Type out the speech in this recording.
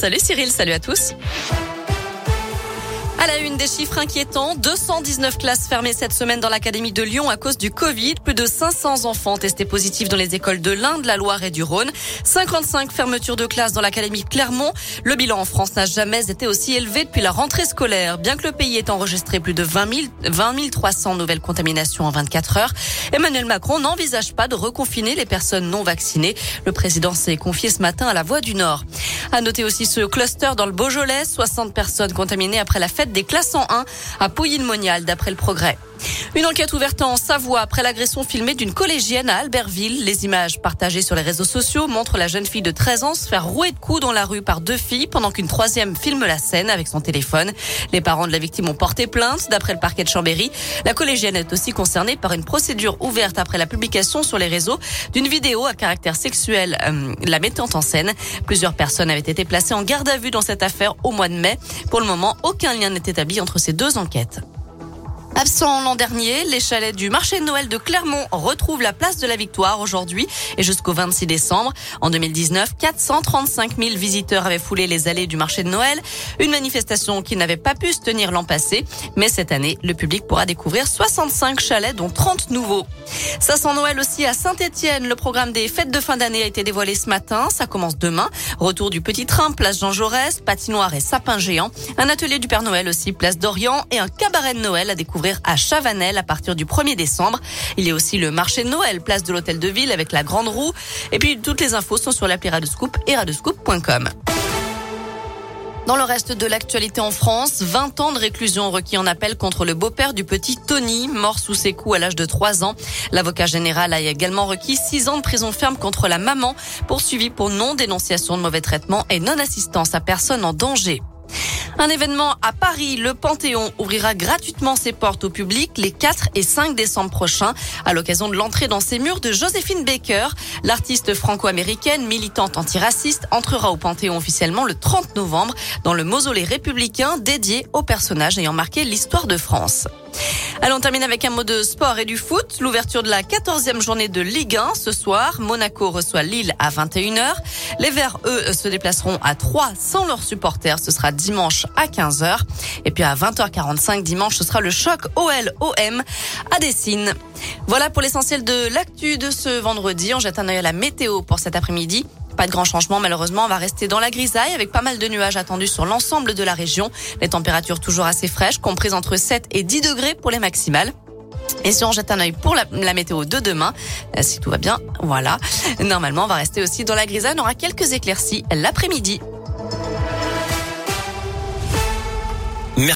Salut Cyril, salut à tous. À la une des chiffres inquiétants, 219 classes fermées cette semaine dans l'académie de Lyon à cause du Covid. Plus de 500 enfants testés positifs dans les écoles de l'Inde, la Loire et du Rhône. 55 fermetures de classes dans l'académie de Clermont. Le bilan en France n'a jamais été aussi élevé depuis la rentrée scolaire. Bien que le pays ait enregistré plus de 20, 000, 20 300 nouvelles contaminations en 24 heures, Emmanuel Macron n'envisage pas de reconfiner les personnes non vaccinées. Le président s'est confié ce matin à la Voix du Nord. À noter aussi ce cluster dans le Beaujolais, 60 personnes contaminées après la fête des classes en 1 à Pouilly-le-Monial, d'après le progrès. Une enquête ouverte en Savoie après l'agression filmée d'une collégienne à Albertville. Les images partagées sur les réseaux sociaux montrent la jeune fille de 13 ans se faire rouer de coups dans la rue par deux filles pendant qu'une troisième filme la scène avec son téléphone. Les parents de la victime ont porté plainte d'après le parquet de Chambéry. La collégienne est aussi concernée par une procédure ouverte après la publication sur les réseaux d'une vidéo à caractère sexuel euh, la mettant en scène. Plusieurs personnes avaient été placées en garde à vue dans cette affaire au mois de mai. Pour le moment, aucun lien n'est établi entre ces deux enquêtes. Absent l'an dernier, les chalets du marché de Noël de Clermont retrouvent la place de la Victoire aujourd'hui et jusqu'au 26 décembre. En 2019, 435 000 visiteurs avaient foulé les allées du marché de Noël. Une manifestation qui n'avait pas pu se tenir l'an passé. Mais cette année, le public pourra découvrir 65 chalets, dont 30 nouveaux. Ça sent Noël aussi à Saint-Etienne. Le programme des fêtes de fin d'année a été dévoilé ce matin. Ça commence demain. Retour du petit train, place Jean Jaurès, patinoire et sapin géant. Un atelier du Père Noël aussi, place d'Orient et un cabaret de Noël à découvrir à Chavanel à partir du 1er décembre. Il y a aussi le marché de Noël, place de l'hôtel de ville avec la grande roue. Et puis toutes les infos sont sur l'appli Radescoop et radescoop.com. Dans le reste de l'actualité en France, 20 ans de réclusion requis en appel contre le beau-père du petit Tony, mort sous ses coups à l'âge de 3 ans. L'avocat général a également requis 6 ans de prison ferme contre la maman, poursuivie pour non-dénonciation de mauvais traitements et non-assistance à personne en danger. Un événement à Paris, le Panthéon ouvrira gratuitement ses portes au public les 4 et 5 décembre prochains à l'occasion de l'entrée dans ses murs de Joséphine Baker. L'artiste franco-américaine, militante antiraciste, entrera au Panthéon officiellement le 30 novembre dans le mausolée républicain dédié aux personnages ayant marqué l'histoire de France. Allons, on termine avec un mot de sport et du foot. L'ouverture de la 14e journée de Ligue 1 ce soir. Monaco reçoit Lille à 21h. Les Verts, eux, se déplaceront à 3 sans leurs supporters. Ce sera dimanche à 15h. Et puis à 20h45 dimanche, ce sera le choc OL-OM à Dessine. Voilà pour l'essentiel de l'actu de ce vendredi. On jette un œil à la météo pour cet après-midi. Pas de grand changement malheureusement, on va rester dans la grisaille avec pas mal de nuages attendus sur l'ensemble de la région. Les températures toujours assez fraîches, comprises entre 7 et 10 degrés pour les maximales. Et si on jette un œil pour la, météo de demain, euh, si tout va bien, voilà. Normalement, on va rester aussi dans la grisaille. On aura quelques éclaircies l'après-midi.